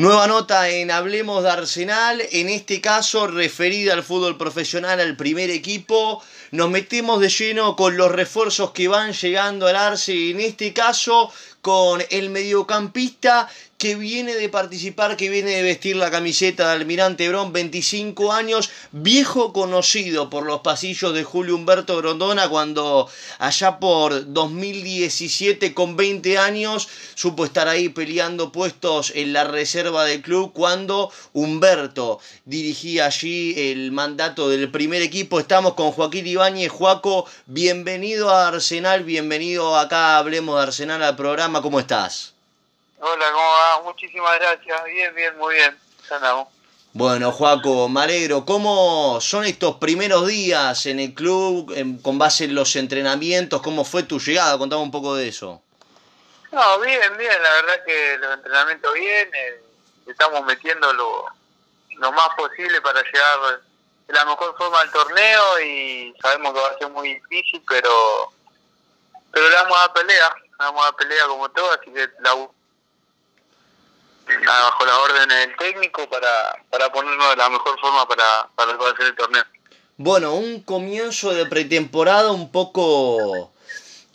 Nueva nota en Hablemos de Arsenal, en este caso referida al fútbol profesional, al primer equipo. Nos metemos de lleno con los refuerzos que van llegando al Arce, en este caso con el mediocampista que viene de participar, que viene de vestir la camiseta de Almirante Brón, 25 años, viejo conocido por los pasillos de Julio Humberto Grondona cuando allá por 2017 con 20 años supo estar ahí peleando puestos en la reserva del club cuando Humberto dirigía allí el mandato del primer equipo. Estamos con Joaquín Ibáñez. Joaco, bienvenido a Arsenal, bienvenido acá, hablemos de Arsenal al programa, ¿cómo estás? Hola, ¿cómo va? Muchísimas gracias. Bien, bien, muy bien. Ya andamos. Bueno, Joaco, me alegro. ¿Cómo son estos primeros días en el club con base en los entrenamientos? ¿Cómo fue tu llegada? Contame un poco de eso. No, bien, bien. La verdad que los entrenamientos bien. Eh, estamos metiendo lo, lo más posible para llegar de la mejor forma al torneo y sabemos que va a ser muy difícil, pero pero le vamos a dar pelea. Le vamos a dar pelea como todo, así que la bajo las órdenes del técnico para, para ponernos de la mejor forma para, para hacer el torneo. Bueno, un comienzo de pretemporada un poco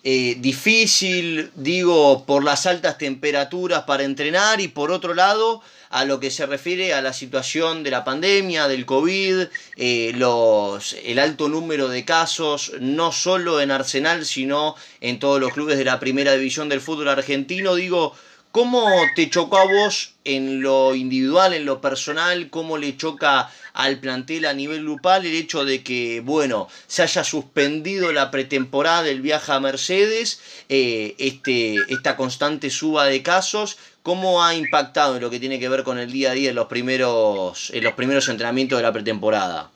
eh, difícil, digo, por las altas temperaturas para entrenar y por otro lado, a lo que se refiere a la situación de la pandemia, del COVID, eh, los, el alto número de casos, no solo en Arsenal, sino en todos los clubes de la primera división del fútbol argentino, digo, ¿Cómo te chocó a vos en lo individual, en lo personal? ¿Cómo le choca al plantel a nivel grupal el hecho de que, bueno, se haya suspendido la pretemporada del viaje a Mercedes, eh, este, esta constante suba de casos? ¿Cómo ha impactado en lo que tiene que ver con el día a día en los primeros, en los primeros entrenamientos de la pretemporada?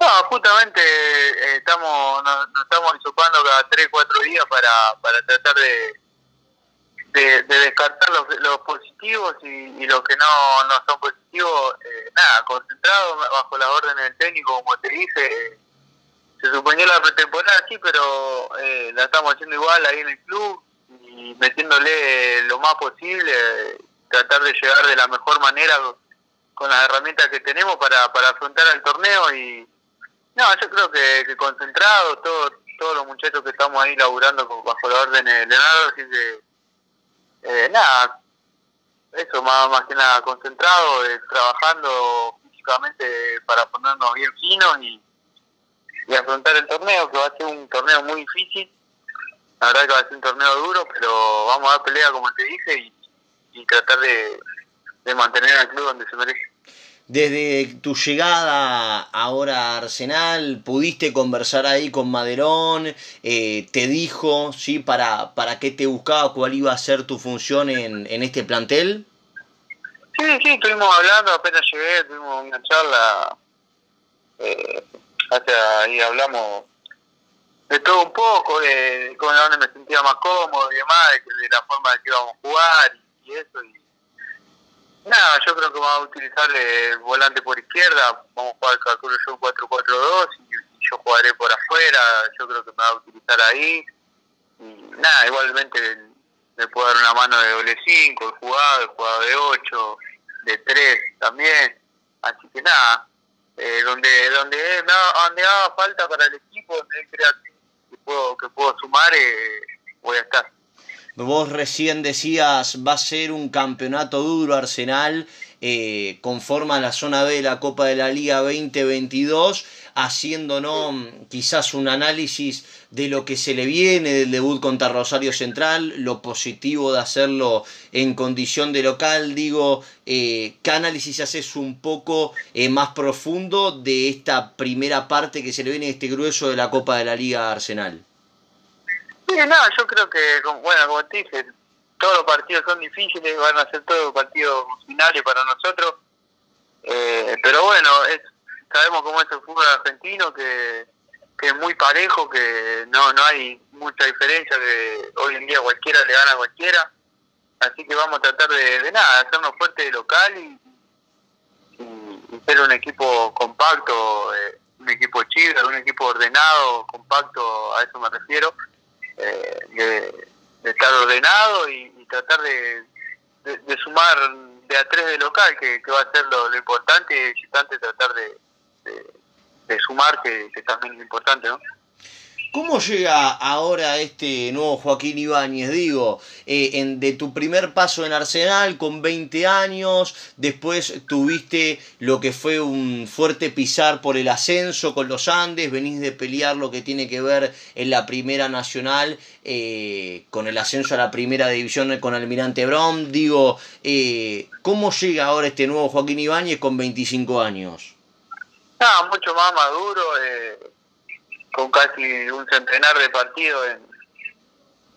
No, justamente eh, estamos, nos, estamos ocupando cada 3, 4 días para, para tratar de de, descartar los, los positivos y, los que no, no son positivos, eh, nada, concentrado bajo las órdenes del técnico, como te dije. se suponía la pretemporada, sí, pero eh, la estamos haciendo igual ahí en el club y metiéndole lo más posible, tratar de llegar de la mejor manera con las herramientas que tenemos para, para afrontar el torneo y no, yo creo que, concentrado, todo, todos los muchachos que estamos ahí laburando bajo la orden de Leonardo, así que eh, nada, eso más, más que nada concentrado, eh, trabajando físicamente para ponernos bien finos y, afrontar el torneo, que va a ser un torneo muy difícil. La verdad que va a ser un torneo duro, pero vamos a dar pelea como te dije y, tratar de, de mantener al club donde se merece. Desde tu llegada ahora a Arsenal, pudiste conversar ahí con Maderón, eh, te dijo, ¿sí? Para, ¿Para qué te buscaba, cuál iba a ser tu función en, en este plantel? Sí, sí, estuvimos hablando, apenas llegué, tuvimos una charla, eh, hasta ahí hablamos de todo un poco, de, cómo donde me sentía más cómodo y demás, de, la forma de que íbamos a jugar y, y eso, y Yo creo que vamos a utilizar el volante por izquierda, vamos a jugar, calculo yo, 4-4-2 y, yo jugaré por afuera, yo creo que me va a utilizar ahí. Y nada, igualmente me puedo dar una mano de doble 5, el jugado, el jugado de 8, de 3 también. Así que nada, eh, donde donde donde haga falta para el equipo, donde crea que puedo, que puedo sumar, eh, voy a estar. Vos recién decías, va a ser un campeonato duro Arsenal, eh, conforma la zona B de la Copa de la Liga 2022, haciéndonos quizás un análisis de lo que se le viene del debut contra Rosario Central, lo positivo de hacerlo en condición de local, digo, eh, ¿qué análisis haces un poco eh, más profundo de esta primera parte que se le viene este grueso de la Copa de la Liga Arsenal? Sí, no, yo creo que, bueno, como te dije, todos los partidos son difíciles, van a ser todos partidos finales para nosotros. Eh, pero bueno, sabemos cómo es el fútbol argentino, que, es muy parejo, que no, no hay mucha diferencia, que hoy en día cualquiera le gana a cualquiera. Así que vamos a tratar de, de nada, hacernos fuerte de local y, ser un equipo compacto, eh, un equipo chido, un equipo ordenado, compacto, a eso me refiero eh, de, estar ordenado y, tratar de, de, sumar de a 3 de local, que, va a ser lo, importante, y visitante tratar de, de, sumar, que, que también es importante, ¿no? ¿Cómo llega ahora este nuevo Joaquín Ibáñez? Digo, eh, de tu primer paso en Arsenal con 20 años, después tuviste lo que fue un fuerte pisar por el ascenso con los Andes, venís de pelear lo que tiene que ver en la Primera Nacional eh, con el ascenso a la Primera División con Almirante Brown. Digo, eh, ¿cómo llega ahora este nuevo Joaquín Ibáñez con 25 años? Ah, mucho más maduro con casi un centenar de partidos en,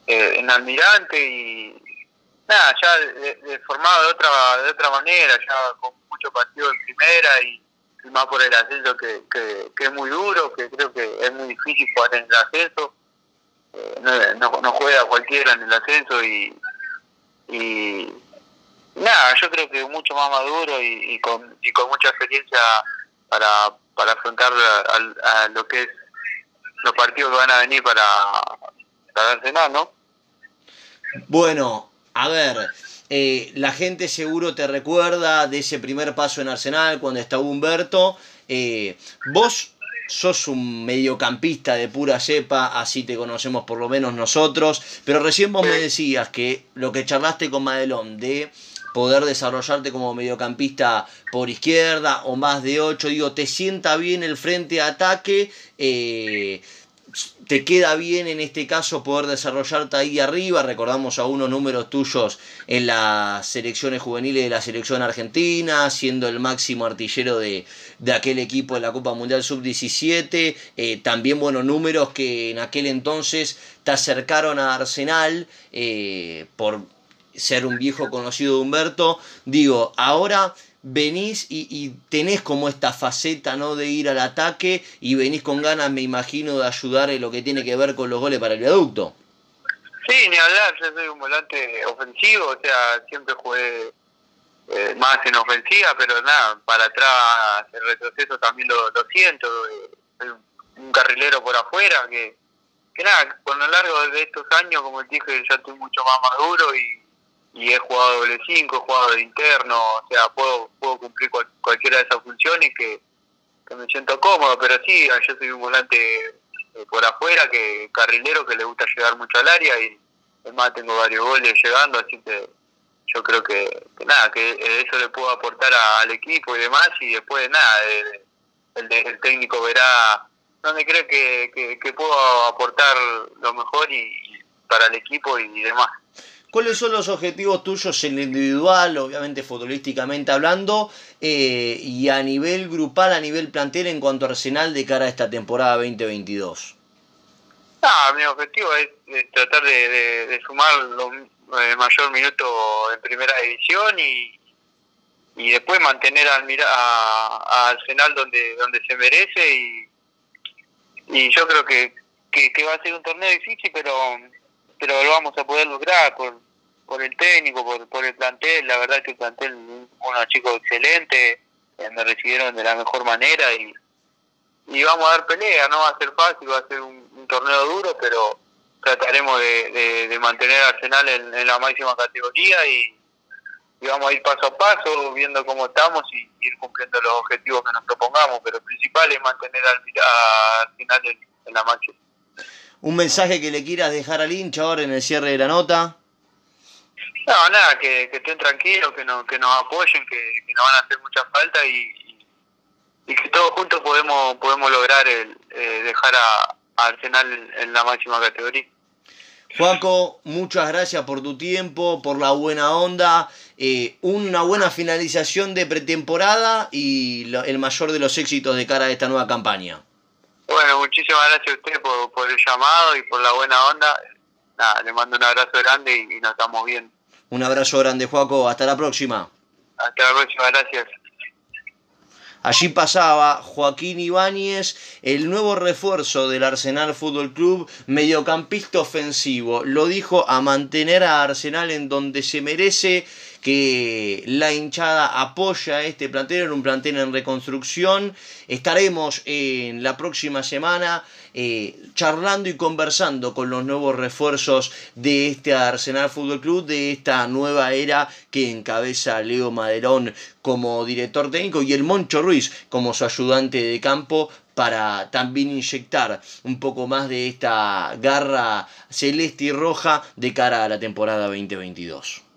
eh, en Almirante y nada, ya de, formado de otra de otra manera, ya con muchos partidos en primera y, más por el ascenso que, que, es muy duro, que creo que es muy difícil jugar en el ascenso. Eh, no, no, juega cualquiera en el ascenso y, y nada, yo creo que mucho más maduro y, con, y con mucha experiencia para, para afrontar a lo que es los partidos que van a venir para, para Arsenal, ¿no? Bueno, a ver, eh, la gente seguro te recuerda de ese primer paso en Arsenal cuando estaba Humberto. Eh, vos sos un mediocampista de pura cepa, así te conocemos por lo menos nosotros, pero recién vos me decías que lo que charlaste con Madelón de poder desarrollarte como mediocampista por izquierda o más de 8, digo, te sienta bien el frente de ataque, eh, te queda bien en este caso poder desarrollarte ahí arriba, recordamos a unos números tuyos en las selecciones juveniles de la selección argentina, siendo el máximo artillero de, aquel equipo de la Copa Mundial Sub-17, eh, también buenos números que en aquel entonces te acercaron a Arsenal eh, por ser un viejo conocido de Humberto. Digo, ahora venís y, tenés como esta faceta ¿no? de ir al ataque y venís con ganas, me imagino, de ayudar en lo que tiene que ver con los goles para el viaducto. Sí, ni hablar, yo soy un volante ofensivo, o sea, siempre jugué eh, más en ofensiva, pero nada, para atrás el retroceso también lo, siento, eh, soy un carrilero por afuera que, nada, con lo largo de estos años, como dije, ya estoy mucho más maduro y y he jugado doble 5, he jugado de interno, o sea, puedo, puedo cumplir cualquiera de esas funciones que, me siento cómodo, pero sí, yo soy un volante eh, por afuera, que carrilero que le gusta llegar mucho al área y además tengo varios goles llegando, así que yo creo que, nada, que eso le puedo aportar al equipo y demás y después nada, el, el, técnico verá dónde cree que, que, puedo aportar lo mejor y, para el equipo y demás. ¿Cuáles son los objetivos tuyos en lo individual, obviamente futbolísticamente hablando, eh, y a nivel grupal, a nivel plantel en cuanto a Arsenal de cara a esta temporada 2022? Ah, mi objetivo es, tratar de, sumar los eh, mayor minuto en primera división y, y después mantener al, a, Arsenal donde donde se merece y, y yo creo que, que va a ser un torneo difícil, pero pero lo vamos a poder lograr por, por el técnico, por, por el plantel. La verdad que el plantel, unos chicos excelentes, eh, me recibieron de la mejor manera y, y vamos a dar pelea. No va a ser fácil, va a ser un, torneo duro, pero trataremos de, de, mantener a Arsenal en, la máxima categoría y, vamos a ir paso a paso, viendo cómo estamos y, ir cumpliendo los objetivos que nos propongamos. Pero el principal es mantener al, a Arsenal en la máxima. ¿Un mensaje que le quieras dejar al hincha ahora en el cierre de la nota? No, nada, que, estén tranquilos, que, no, que nos apoyen, que, nos van a hacer mucha falta y, y, que todos juntos podemos podemos lograr el, eh, dejar a, Arsenal en, la máxima categoría. Juaco, muchas gracias por tu tiempo, por la buena onda, eh, una buena finalización de pretemporada y el mayor de los éxitos de cara a esta nueva campaña. Bueno, muchísimas gracias a usted por, el llamado y por la buena onda. Nada, le mando un abrazo grande y, nos estamos viendo. Un abrazo grande, Juaco. Hasta la próxima. Hasta la próxima, gracias. Allí pasaba Joaquín Ibáñez, el nuevo refuerzo del Arsenal Fútbol Club, mediocampista ofensivo. Lo dijo a mantener a Arsenal en donde se merece que la hinchada apoya este plantel, en un plantel en reconstrucción. Estaremos en la próxima semana eh, charlando y conversando con los nuevos refuerzos de este Arsenal Fútbol Club, de esta nueva era que encabeza Leo Maderón como director técnico y el Moncho Ruiz como su ayudante de campo para también inyectar un poco más de esta garra celeste y roja de cara a la temporada 2022.